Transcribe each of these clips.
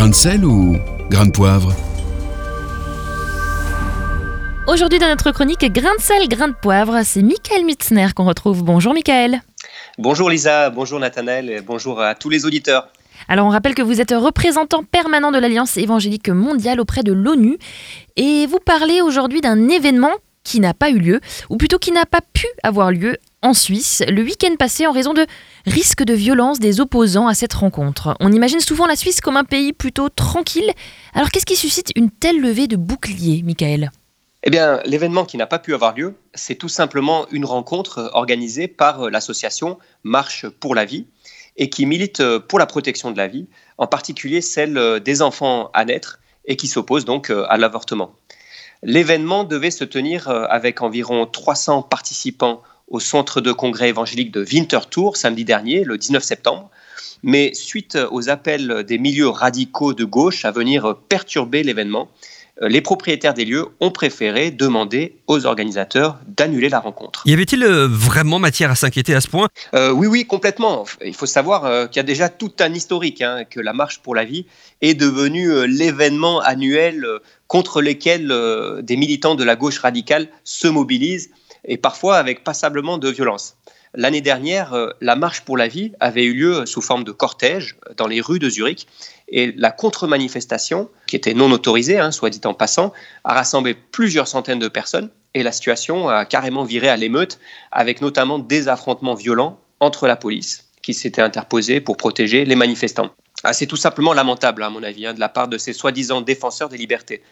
Grain de sel ou grain de poivre Aujourd'hui dans notre chronique Grain de sel, grain de poivre, c'est Michael Mitzner qu'on retrouve. Bonjour Michael. Bonjour Lisa, bonjour Nathanaël et bonjour à tous les auditeurs. Alors on rappelle que vous êtes représentant permanent de l'Alliance évangélique mondiale auprès de l'ONU et vous parlez aujourd'hui d'un événement qui n'a pas eu lieu, ou plutôt qui n'a pas pu avoir lieu en Suisse le week-end passé en raison de risques de violence des opposants à cette rencontre. On imagine souvent la Suisse comme un pays plutôt tranquille. Alors qu'est-ce qui suscite une telle levée de boucliers, Michael? Eh bien, l'événement qui n'a pas pu avoir lieu, c'est tout simplement une rencontre organisée par l'association Marche pour la vie et qui milite pour la protection de la vie, en particulier celle des enfants à naître et qui s'oppose donc à l'avortement. L'événement devait se tenir avec environ 300 participants au centre de congrès évangélique de Winterthur samedi dernier, le 19 septembre. Mais suite aux appels des milieux radicaux de gauche à venir perturber l'événement, euh, les propriétaires des lieux ont préféré demander aux organisateurs d'annuler la rencontre. Y avait-il euh, vraiment matière à s'inquiéter à ce point? Euh, Oui, oui, complètement. Il faut savoir qu'il y a déjà tout un historique, hein, que la Marche pour la vie est devenue l'événement annuel contre lequel des militants de la gauche radicale se mobilisent et parfois avec passablement de violence. L'année dernière, euh, la marche pour la vie avait eu lieu sous forme de cortège dans les rues de Zurich et la contre-manifestation, qui était non autorisée, hein, soit dit en passant, a rassemblé plusieurs centaines de personnes et la situation a carrément viré à l'émeute avec notamment des affrontements violents entre la police qui s'était interposée pour protéger les manifestants. Ah, c'est tout simplement lamentable, à mon avis, hein, de la part de ces soi-disant défenseurs des libertés.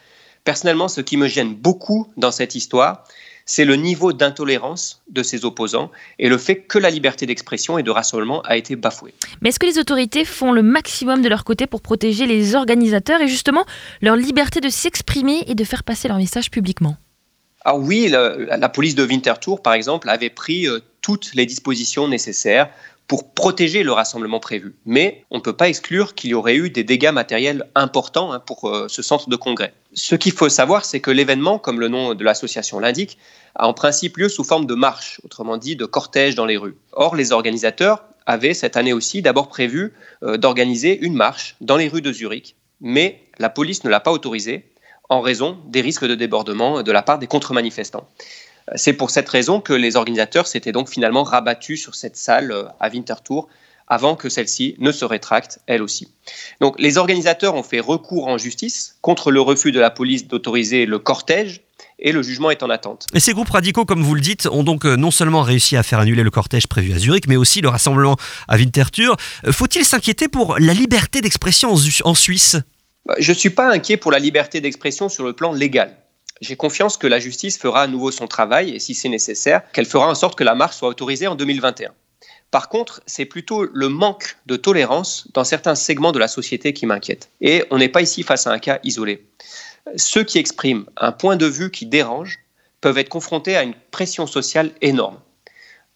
Personnellement, ce qui me gêne beaucoup dans cette histoire, c'est le niveau d'intolérance de ses opposants et le fait que la liberté d'expression et de rassemblement a été bafouée. Mais est-ce que les autorités font le maximum de leur côté pour protéger les organisateurs et justement leur liberté de s'exprimer et de faire passer leur message publiquement? Ah oui, la, police de Winterthur, par exemple, avait pris euh, toutes les dispositions nécessaires pour protéger le rassemblement prévu. Mais on ne peut pas exclure qu'il y aurait eu des dégâts matériels importants hein, pour euh, ce centre de congrès. Ce qu'il faut savoir, c'est que l'événement, comme le nom de l'association l'indique, a en principe lieu sous forme de marche, autrement dit de cortège dans les rues. Or, les organisateurs avaient cette année aussi d'abord prévu euh, d'organiser une marche dans les rues de Zurich, mais la police ne l'a pas autorisé en raison des risques de débordement de la part des contre-manifestants. C'est pour cette raison que les organisateurs s'étaient donc finalement rabattus sur cette salle euh, à Winterthur avant que celle-ci ne se rétracte elle aussi. Donc les organisateurs ont fait recours en justice contre le refus de la police d'autoriser le cortège et le jugement est en attente. Et ces groupes radicaux, comme vous le dites, ont donc euh, non seulement réussi à faire annuler le cortège prévu à Zurich, mais aussi le rassemblement à Winterthur. Euh, faut-il s'inquiéter pour la liberté d'expression en Suisse? Bah, Je ne suis pas inquiet pour la liberté d'expression sur le plan légal. J'ai confiance que la justice fera à nouveau son travail et si c'est nécessaire, qu'elle fera en sorte que la marche soit autorisée en 2021. Par contre, c'est plutôt le manque de tolérance dans certains segments de la société qui m'inquiète. Et on n'est pas ici face à un cas isolé. Ceux qui expriment un point de vue qui dérange peuvent être confrontés à une pression sociale énorme.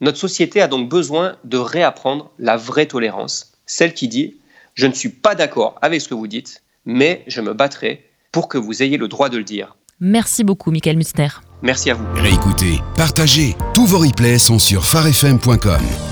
Notre société a donc besoin de réapprendre la vraie tolérance, celle qui dit ⁇ Je ne suis pas d'accord avec ce que vous dites, mais je me battrai pour que vous ayez le droit de le dire. Merci beaucoup, Michael Mustner. Merci à vous. Réécoutez, partagez. Tous vos replays sont sur farfm.com.